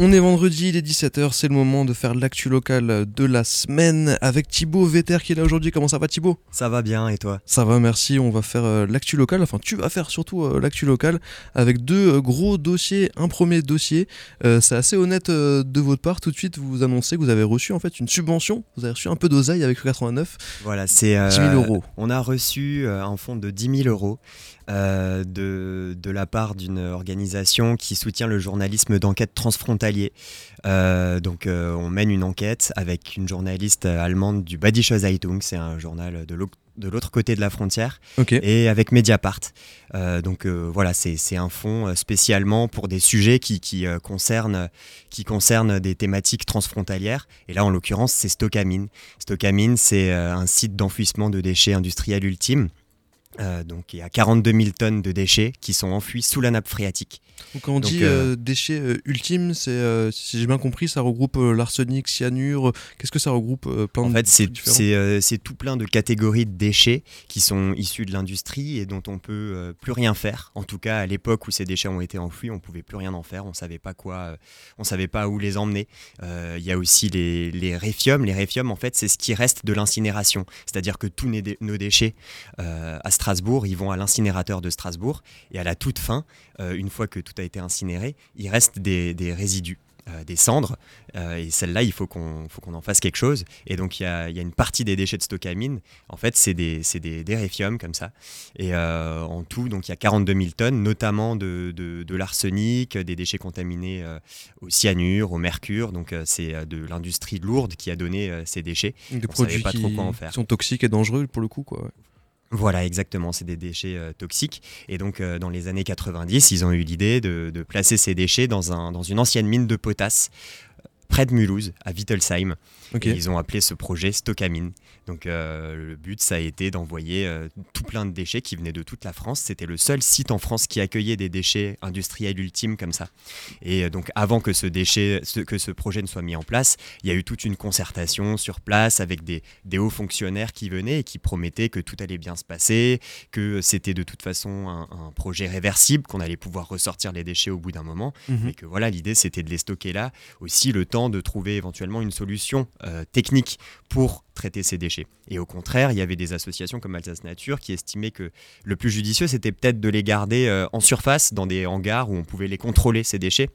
On est vendredi, il est 17h, c'est le moment de faire l'actu local de la semaine avec Thibaut Vetter qui est là aujourd'hui. Comment ça va Thibaut? Ça va bien et toi? Ça va, merci. On va faire euh, l'actu local, enfin tu vas faire surtout euh, l'actu local avec deux euh, gros dossiers. Un premier dossier, c'est assez honnête de votre part. Tout de suite, vous annoncez que vous avez reçu en fait une subvention. Vous avez reçu un peu d'oseille avec le 89. Voilà, c'est 10 000 euros. On a reçu un fonds de 10 000 euros de, de la part d'une organisation qui soutient le journalisme d'enquête transfrontalière euh, donc euh, on mène une enquête avec une journaliste allemande du Badische Zeitung, c'est un journal de l'autre côté de la frontière, et avec Mediapart. Euh, donc voilà, c'est un fonds spécialement pour des sujets qui, qui, concernent, qui concernent des thématiques transfrontalières. Et là, en l'occurrence, c'est Stockamine. Stockamine, c'est un site d'enfouissement de déchets industriels ultimes. Euh, donc il y a 42 000 tonnes de déchets qui sont enfouis sous la nappe phréatique. Donc quand on dit euh, euh, déchets ultimes, c'est si j'ai bien compris, ça regroupe l'arsenic, cyanure. Qu'est-ce que ça regroupe plein En fait, c'est tout plein de catégories de déchets qui sont issus de l'industrie et dont on peut plus rien faire. En tout cas, à l'époque où ces déchets ont été enfouis, on pouvait plus rien en faire. On savait pas quoi, on savait pas où les emmener. Il y a aussi les, les réfiums. Les réfiums, en fait, c'est ce qui reste de l'incinération, c'est-à-dire que tous nos déchets à Strasbourg, ils vont à l'incinérateur de Strasbourg et à la toute fin, euh, une fois que tout a été incinéré, il reste des, résidus. Euh, des cendres, euh, et celles-là, il faut qu'on en fasse quelque chose. Et donc, il y a, y a, une partie des déchets de Stockamine, en fait, c'est des, des, des réfiums comme ça. Et en tout, donc, il y a 42 000 tonnes, notamment de, de, l'arsenic, des déchets contaminés au cyanure, au mercure. Donc, c'est de l'industrie lourde qui a donné ces déchets. Des produits pas trop quoi en faire. qui sont toxiques et dangereux pour le coup, quoi. Voilà, exactement, c'est des déchets euh, toxiques. Et donc, euh, dans les années 90, ils ont eu l'idée de, placer ces déchets dans, un, dans une ancienne mine de potasse près de Mulhouse, à Wittelsheim. ils ont appelé ce projet Stockamine. Donc euh, le but, ça a été d'envoyer euh, tout plein de déchets qui venaient de toute la France. C'était le seul site en France qui accueillait des déchets industriels ultimes comme ça. Et euh, donc avant que ce, déchet, que ce projet ne soit mis en place, il y a eu toute une concertation sur place avec des, hauts fonctionnaires qui venaient et qui promettaient que tout allait bien se passer, que c'était de toute façon un, projet réversible, qu'on allait pouvoir ressortir les déchets au bout d'un moment. Mhm. Et que voilà, l'idée c'était de les stocker là. Aussi le temps de trouver éventuellement une solution technique pour traiter ces déchets. Et au contraire, il y avait des associations comme Alsace Nature qui estimaient que le plus judicieux, c'était peut-être de les garder euh, en surface, dans des hangars où on pouvait les contrôler, ces déchets,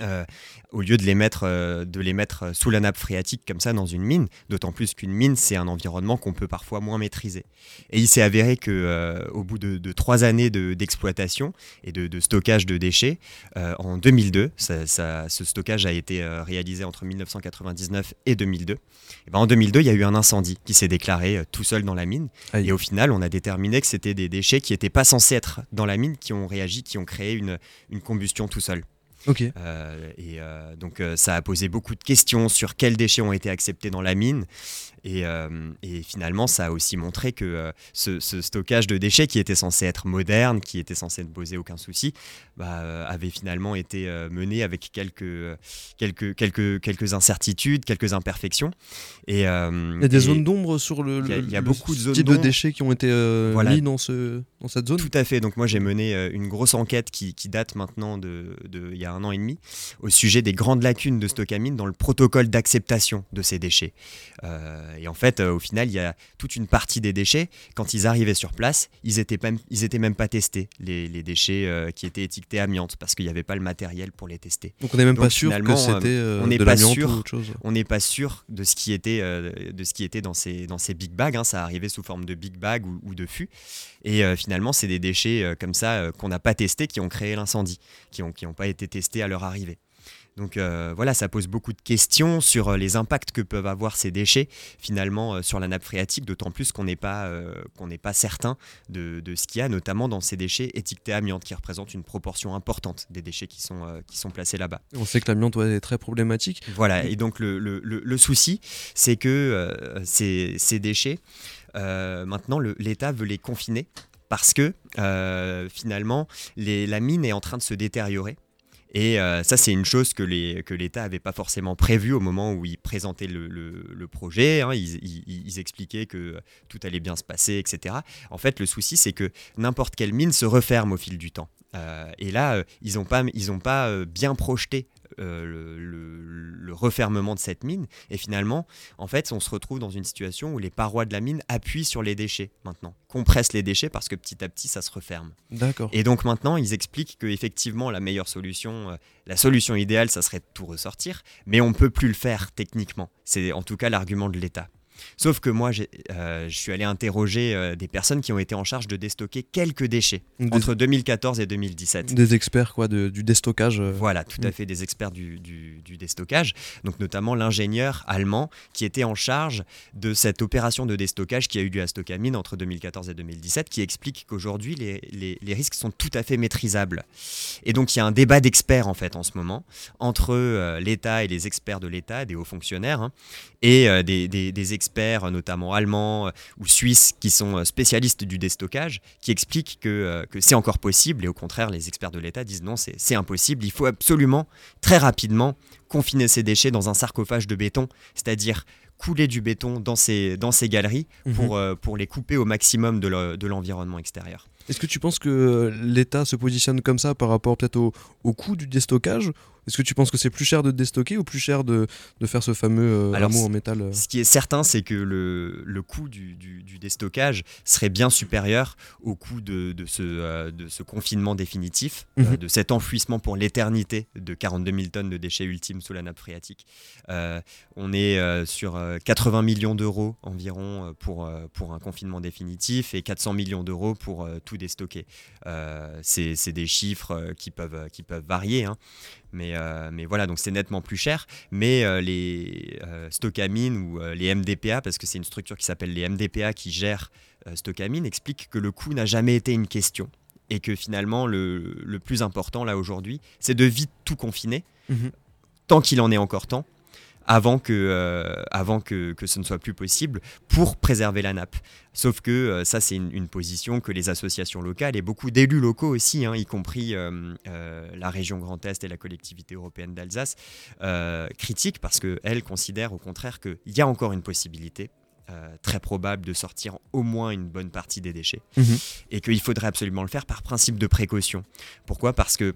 euh, au lieu de les, mettre, euh, de les mettre sous la nappe phréatique comme ça dans une mine, d'autant plus qu'une mine, c'est un environnement qu'on peut parfois moins maîtriser. Et il s'est avéré que euh, au bout de, trois années d'exploitation et de, stockage de déchets, en 2002, ça, ce stockage a été réalisé entre 1999 et 2002, et ben en 2002, il y a eu un incendie qui s'est déclaré tout seul dans la mine. Et au final, on a déterminé que c'était des déchets qui n'étaient pas censés être dans la mine, qui ont réagi, qui ont créé une, une combustion tout seul. Euh, et euh, donc euh, ça a posé beaucoup de questions sur quels déchets ont été acceptés dans la mine. Et, et finalement, ça a aussi montré que ce, stockage de déchets, qui était censé être moderne, qui était censé ne poser aucun souci, bah, avait finalement été mené avec quelques, quelques, quelques, quelques incertitudes, quelques imperfections. Et, il y a des zones d'ombre sur le, y a, beaucoup de zones type de déchets qui ont été mis dans, ce, dans cette zone. Tout à fait. Donc moi, j'ai mené une grosse enquête qui, qui date maintenant de, de, il y a un an et demi au sujet des grandes lacunes de Stockamine dans le protocole d'acceptation de ces déchets. Euh, et en fait, euh, au final, il y a toute une partie des déchets, quand ils arrivaient sur place, ils étaient même, ils étaient même pas testés, les, déchets euh, qui étaient étiquetés amiante, parce qu'il n'y avait pas le matériel pour les tester. Donc on n'est même pas sûr que c'était on n'est pas sûr, ou autre chose. On n'est pas sûr de ce qui était, de ce qui était dans ces, dans ces big bags. Hein. ça arrivait sous forme de big bag ou, ou de fût. Et finalement, c'est des déchets comme ça qu'on n'a pas testés qui ont créé l'incendie, qui n'ont qui ont pas été testés à leur arrivée. Donc euh, voilà, ça pose beaucoup de questions sur euh, les impacts que peuvent avoir ces déchets finalement euh, sur la nappe phréatique, d'autant plus qu'on n'est pas, qu'on n'est pas certain de, ce qu'il y a, notamment dans ces déchets étiquetés amiante, qui représentent une proportion importante des déchets qui sont, qui sont placés là-bas. On sait que l'amiante est très problématique. Voilà, et donc le, le, le, souci, c'est que ces, ces, déchets, maintenant l'État veut les confiner parce que finalement les, la mine est en train de se détériorer et euh, ça, c'est une chose que l'État n'avait pas forcément prévue au moment où il présentait le, projet. Hein. Ils, expliquaient que tout allait bien se passer, etc. En fait, le souci, c'est que n'importe quelle mine se referme au fil du temps. Euh, et là, euh, ils n'ont pas, ils pas bien projeté le, refermement de cette mine. Et finalement, en fait, on se retrouve dans une situation où les parois de la mine appuient sur les déchets maintenant, compressent les déchets parce que petit à petit, ça se referme. D'accord. Et donc maintenant, ils expliquent que effectivement, la meilleure solution, la solution idéale, ça serait de tout ressortir, mais on peut plus le faire techniquement. C'est en tout cas l'argument de l'État. Sauf que moi, euh, je suis allé interroger euh, des personnes qui ont été en charge de déstocker quelques déchets entre 2014 et 2017. Des experts quoi, du déstockage. Euh. Voilà, tout à mm. fait, des experts du, déstockage. Donc notamment l'ingénieur allemand qui était en charge de cette opération de déstockage qui a eu lieu à Stockamine entre 2014 et 2017, qui explique qu'aujourd'hui, les, les, risques sont tout à fait maîtrisables. Et donc il y a un débat d'experts en fait en ce moment entre l'État et les experts de l'État, des hauts fonctionnaires, hein, et des, des experts experts, notamment allemands euh, ou suisses, qui sont euh, spécialistes du déstockage, qui expliquent que, euh, que c'est encore possible. Et au contraire, les experts de l'État disent non, c'est impossible. Il faut absolument, très rapidement, confiner ces déchets dans un sarcophage de béton, c'est-à-dire couler du béton dans ces, dans ces galeries mhm. pour, pour les couper au maximum de l'environnement extérieur. Est-ce que tu penses que l'État se positionne comme ça par rapport peut-être au, au coût du déstockage est-ce que tu penses que c'est plus cher de déstocker ou plus cher de, de faire ce fameux euh, en métal euh Ce qui est certain, c'est que le, le coût du, du, déstockage serait bien supérieur au coût de, de, ce, euh, de ce confinement définitif, mhm. de cet enfouissement pour l'éternité de 42 000 tonnes de déchets ultimes sous la nappe phréatique. on est sur 80 millions d'euros environ pour, pour un confinement définitif et 400 millions d'euros pour tout déstocker. c'est des chiffres qui peuvent, qui peuvent varier, hein. Mais euh, mais voilà, donc c'est nettement plus cher. Mais euh, les euh, Stockamine ou les MDPA, parce que c'est une structure qui s'appelle les MDPA qui gère Stockamine, expliquent que le coût n'a jamais été une question et que finalement le, le plus important là aujourd'hui, c'est de vite tout confiner, mhm. tant qu'il en est encore temps, avant que, euh, avant que, que, ce ne soit plus possible pour préserver la nappe. Sauf que euh, ça, c'est une, position que les associations locales et beaucoup d'élus locaux aussi, hein, y compris euh, la région Grand Est et la collectivité européenne d'Alsace, critiquent parce qu'elles considèrent au contraire qu'il y a encore une possibilité très probable de sortir au moins une bonne partie des déchets mmh et qu'il faudrait absolument le faire par principe de précaution. Pourquoi? Parce que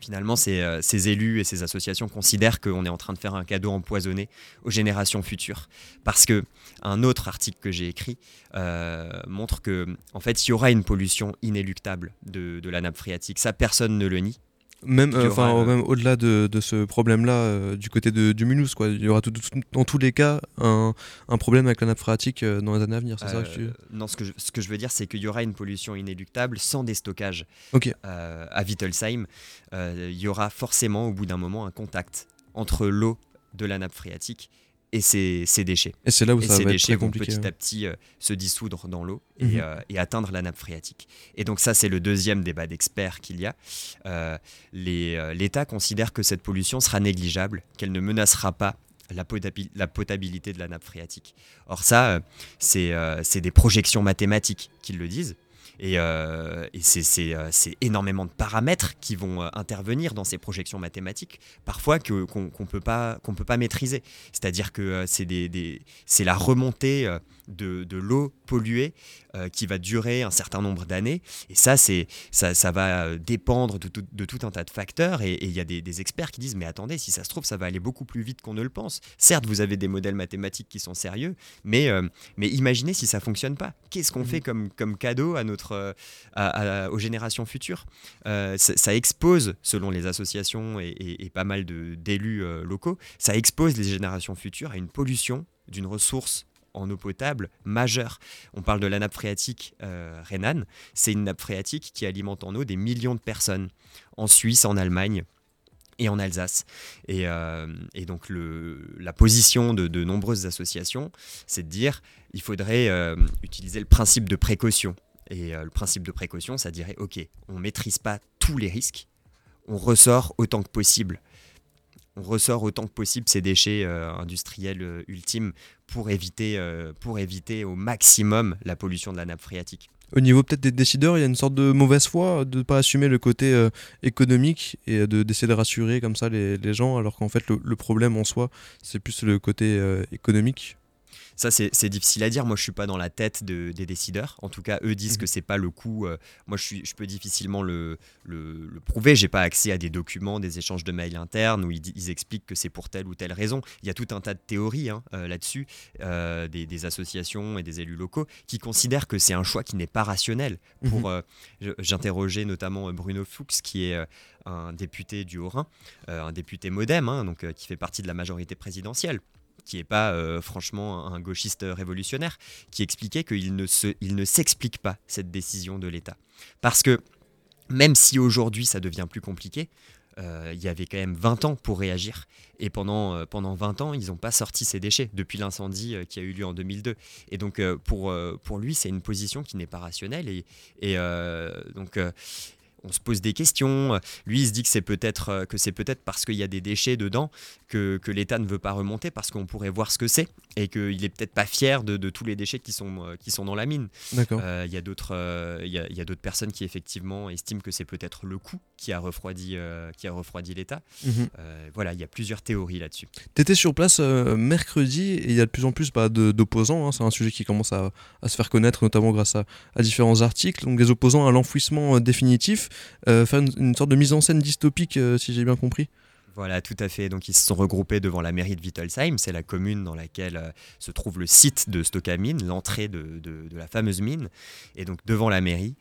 Finalement, euh, ces, élus et ces associations considèrent qu'on est en train de faire un cadeau empoisonné aux générations futures. Parce que un autre article que j'ai écrit euh, montre que, en fait, il y aura une pollution inéluctable de, de la nappe phréatique. Ça, personne ne le nie. Même, euh, enfin, même au-delà de, de, ce problème-là, euh, du côté de, du Mulhouse, quoi. Il y aura tout, dans tous les cas un, un, problème avec la nappe phréatique euh, dans les années à venir, c'est ça que tu... Non, ce que, je, ce que je veux dire, c'est qu'il y aura une pollution inéluctable sans déstockage. Ok. à Wittelsheim, il y aura forcément, au bout d'un moment, un contact entre l'eau de la nappe phréatique et ces, déchets. Et c'est là où ça ces va déchets être vont petit à petit euh, se dissoudre dans l'eau et, mhm. euh, et, atteindre la nappe phréatique. Et donc ça, c'est le deuxième débat d'experts qu'il y a. Euh, L'État considère que cette pollution sera négligeable, qu'elle ne menacera pas la, la, potabilité de la nappe phréatique. Or ça, c'est des projections mathématiques qui le disent. Et, euh, euh, c'est énormément de paramètres qui vont euh, intervenir dans ces projections mathématiques, parfois qu'on ne peut, pas, maîtriser. C'est-à-dire que c'est la remontée de l'eau polluée euh, qui va durer un certain nombre d'années. Et ça, c'est, ça, ça va euh, dépendre de, de, tout un tas de facteurs. Et il y a des, experts qui disent, mais attendez, si ça se trouve, ça va aller beaucoup plus vite qu'on ne le pense. Certes, vous avez des modèles mathématiques qui sont sérieux, mais, euh, mais imaginez si ça fonctionne pas. Qu'est-ce qu'on fait mmh. comme, comme cadeau à notre, aux générations futures? Ça, expose, selon les associations et, et pas mal d'élus locaux, ça expose les générations futures à une pollution d'une ressource en eau potable majeure. On parle de la nappe phréatique euh, rhénane. C'est une nappe phréatique qui alimente en eau des millions de personnes en Suisse, en Allemagne et en Alsace. Et, euh, donc la position de, nombreuses associations, c'est de dire il faudrait euh, utiliser le principe de précaution. Et le principe de précaution, ça dirait, OK, on maîtrise pas tous les risques, on ressort autant que possible on ressort autant que possible ces déchets euh, industriels euh, ultimes pour éviter, euh, pour éviter au maximum la pollution de la nappe phréatique. Au niveau peut-être des décideurs, il y a une sorte de mauvaise foi de ne pas assumer le côté économique et de, d'essayer de rassurer comme ça les, gens, alors qu'en fait le, problème en soi, c'est plus le côté économique. Ça, c'est difficile à dire. Moi, je suis pas dans la tête des décideurs. En tout cas, eux disent que mhm. que c'est pas le coup. Euh, moi, je, suis, je peux difficilement le, le, le prouver. J'ai pas accès à des documents, des échanges de mails internes où ils, expliquent que c'est pour telle ou telle raison. Il y a tout un tas de théories hein, euh, là-dessus, euh, des, associations et des élus locaux qui considèrent que c'est un choix qui n'est pas rationnel. Pour, mhm. J'interrogeais notamment Bruno Fuchs, qui est un député du Haut-Rhin, un député modem, hein, donc, qui fait partie de la majorité présidentielle qui n'est pas euh, franchement un gauchiste révolutionnaire, qui expliquait qu'il ne, s'explique pas cette décision de l'État. Parce que même si aujourd'hui ça devient plus compliqué, euh, il y avait quand même 20 ans pour réagir. Et pendant, euh, pendant 20 ans, ils n'ont pas sorti ces déchets depuis l'incendie qui a eu lieu en 2002. Et donc, pour, pour lui, c'est une position qui n'est pas rationnelle. Et, et donc, on se pose des questions. Lui, il se dit que c'est peut-être euh, que c'est peut-être parce qu'il y a des déchets dedans que, l'État ne veut pas remonter parce qu'on pourrait voir ce que c'est et qu'il est peut-être pas fier de, tous les déchets qui sont euh, qui sont dans la mine. D'accord. Euh, il y a d'autres il y, d'autres personnes qui effectivement estiment que c'est peut-être le coût qui a refroidi qui a refroidi l'État. Mhm. voilà, il y a plusieurs théories là-dessus. Tu étais sur place mercredi et il y a de plus en plus bah, d'opposants. Hein. c'est un sujet qui commence à, se faire connaître, notamment grâce à, à différents articles. Donc des opposants à l'enfouissement définitif. Euh, une, sorte de mise en scène dystopique, euh, si j'ai bien compris. Voilà, tout à fait. Donc ils se sont regroupés devant la mairie de Wittelsheim, c'est la commune dans laquelle euh, se trouve le site de Stockamine, l'entrée de, la fameuse mine. Et donc devant la mairie,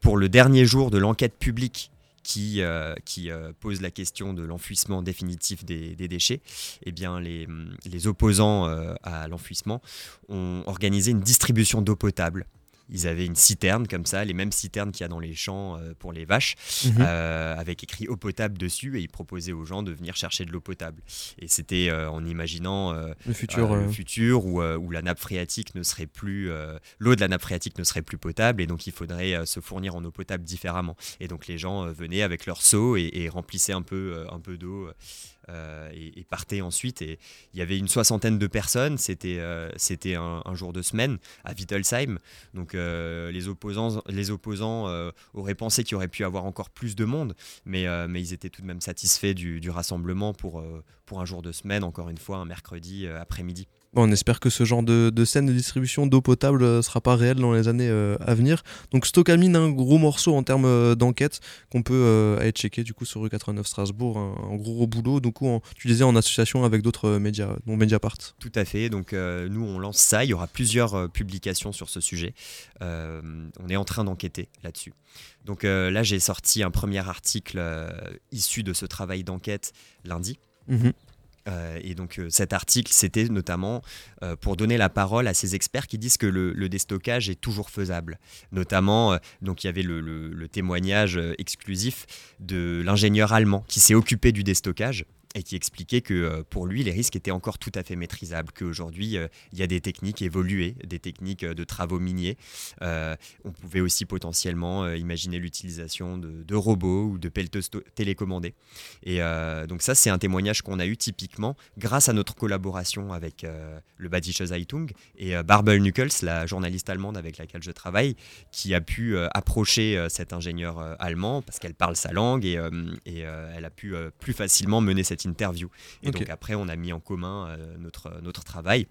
pour le dernier jour de l'enquête publique qui, qui pose la question de l'enfouissement définitif des, déchets, eh bien les, les opposants à l'enfouissement ont organisé une distribution d'eau potable ils avaient une citerne comme ça, les mêmes citernes qu'il y a dans les champs euh, pour les vaches, mhm. euh, avec écrit eau potable dessus, et ils proposaient aux gens de venir chercher de l'eau potable. Et c'était euh, en imaginant le futur, le futur où, où, la nappe phréatique ne serait plus, l'eau de la nappe phréatique ne serait plus potable, et donc il faudrait se fournir en eau potable différemment. Et donc les gens venaient avec leur seau et, et remplissaient un peu, un peu d'eau euh, et, partait ensuite. Et il y avait une soixantaine de personnes. C'était euh, c'était un, jour de semaine à Wittelsheim. Donc euh, les opposants, les opposants auraient pensé qu'il y aurait pu avoir encore plus de monde, mais, mais ils étaient tout de même satisfaits du, du rassemblement pour, pour un jour de semaine, encore une fois, un mercredi après-midi on espère que ce genre de, scène de distribution d'eau potable ne euh, sera pas réel dans les années euh, à venir. Donc Stockamine, un gros morceau en termes euh, d'enquête qu'on peut aller checker du coup sur rue 89 Strasbourg, un, gros, boulot. Donc tu disais en association avec d'autres médias, dont Mediapart. Tout à fait. Donc nous on lance ça. Il y aura plusieurs publications sur ce sujet. on est en train d'enquêter là-dessus. Donc là j'ai sorti un premier article issu de ce travail d'enquête lundi. Mhm. Euh, et donc euh, cet article, c'était notamment euh, pour donner la parole à ces experts qui disent que le, déstockage est toujours faisable. Notamment, donc il y avait le témoignage exclusif de l'ingénieur allemand qui s'est occupé du déstockage et qui expliquait que euh, pour lui, les risques étaient encore tout à fait maîtrisables, qu'aujourd'hui, euh, il y a des techniques évoluées, des techniques euh, de travaux miniers. on pouvait aussi potentiellement imaginer l'utilisation de, robots ou de pelleteuses télécommandées. Et donc ça, c'est un témoignage qu'on a eu typiquement grâce à notre collaboration avec le Badische Zeitung et Barbel Nuckels, la journaliste allemande avec laquelle je travaille, qui a pu approcher cet ingénieur allemand parce qu'elle parle sa langue et, et elle a pu plus facilement mener cette interview. Et donc après, on a mis en commun euh, notre, notre travail.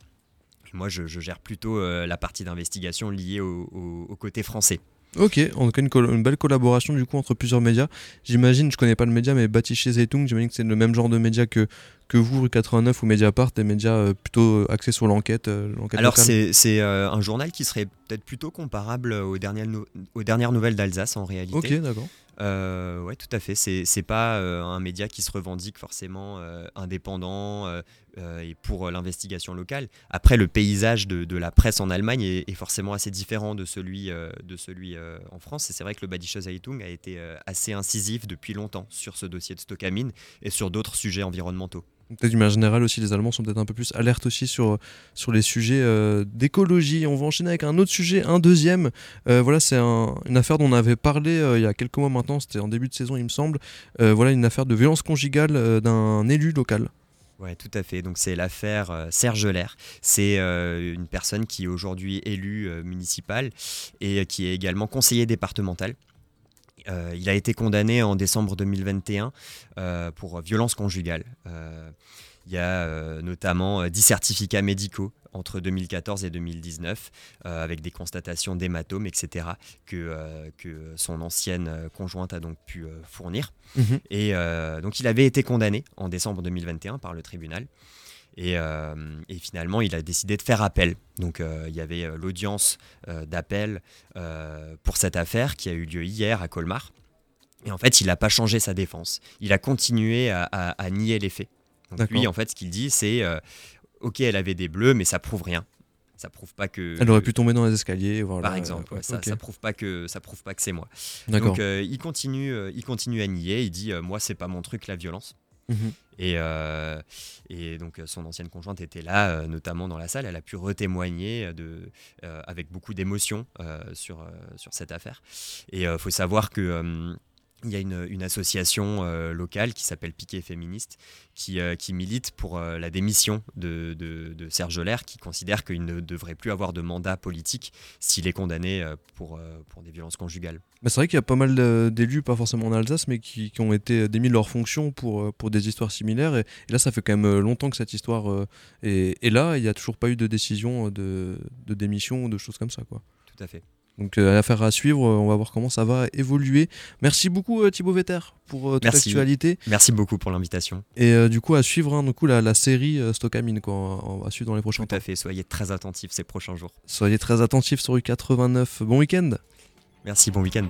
moi, je, gère plutôt euh, la partie d'investigation liée au, côté français. Ok, on a une, une, belle collaboration du coup entre plusieurs médias. J'imagine, je connais pas le média, mais Batiché Zeitung, j'imagine que c'est le même genre de média que, que vous, Rue 89 ou Mediapart, des médias euh, plutôt axés sur l'enquête. Alors c'est un journal qui serait peut-être plutôt comparable aux dernières, aux dernières nouvelles d'Alsace en réalité. Ok, d'accord. Euh, ouais, tout à fait. C'est, c'est pas euh, un média qui se revendique forcément euh, indépendant et pour l'investigation locale. Après, le paysage de, la presse en Allemagne est, forcément assez différent de celui, de celui en France. Et c'est vrai que le Badische Zeitung a été assez incisif depuis longtemps sur ce dossier de Stockamine et sur d'autres sujets environnementaux. Peut-être d'une manière générale aussi, les Allemands sont peut-être un peu plus alertes aussi sur, sur les sujets euh, d'écologie. On va enchaîner avec un autre sujet, un deuxième. Euh, voilà, c'est une affaire dont on avait parlé euh, il y a quelques mois maintenant, c'était en début de saison il me semble. voilà, une affaire de violence conjugale d'un élu local. Oui, tout à fait. Donc c'est l'affaire Serge Lair. C'est une personne qui est aujourd'hui élue municipale et qui est également conseiller départemental. Euh, il a été condamné en décembre 2021 euh, pour violence conjugale. Euh, Il y a notamment 10 certificats médicaux entre 2014 et 2019, avec des constatations d'hématomes, etc., que, que son ancienne conjointe a donc pu fournir. Mhm. Et donc il avait été condamné en décembre 2021 par le tribunal. Et, et, finalement, il a décidé de faire appel. Donc, il y avait l'audience d'appel pour cette affaire qui a eu lieu hier à Colmar. Et en fait, il n'a pas changé sa défense. Il a continué à, nier les faits. Donc, lui, en fait, ce qu'il dit, c'est Ok, elle avait des bleus, mais ça prouve rien. Ça prouve pas que. Elle aurait pu tomber dans les escaliers, voilà. Par exemple, ça, ça, prouve pas que ça prouve pas que c'est moi. Donc il continue, il continue à nier. Il dit moi c'est pas mon truc la violence. Mhm. Et, euh, et, donc son ancienne conjointe était là, euh, notamment dans la salle. Elle a pu retémoigner euh, avec beaucoup d'émotion sur, sur cette affaire. Et il faut savoir que il y a une, association euh, locale qui s'appelle Piquet Féministe qui, euh, qui milite pour euh, la démission de, de, Serge Lair, qui considère qu'il ne devrait plus avoir de mandat politique s'il est condamné pour, pour des violences conjugales. c'est vrai qu'il y a pas mal d'élus, pas forcément en Alsace, mais qui, qui, ont été démis de leur fonction pour, pour des histoires similaires. Et, là, ça fait quand même longtemps que cette histoire est, est, là. Il n'y a toujours pas eu de décision de, de démission ou de choses comme ça. Quoi. Tout à fait. Donc euh, affaire à suivre, euh, on va voir comment ça va évoluer. Merci beaucoup euh, Thibaut Vetter pour toute l'actualité. Merci beaucoup pour l'invitation. Et du coup à suivre hein, du coup, la, série Stockamine quoi, on va suivre dans les prochains Tout à fait, soyez très attentifs ces prochains jours. Soyez très attentifs sur U89. Bon week-end Merci, bon week-end.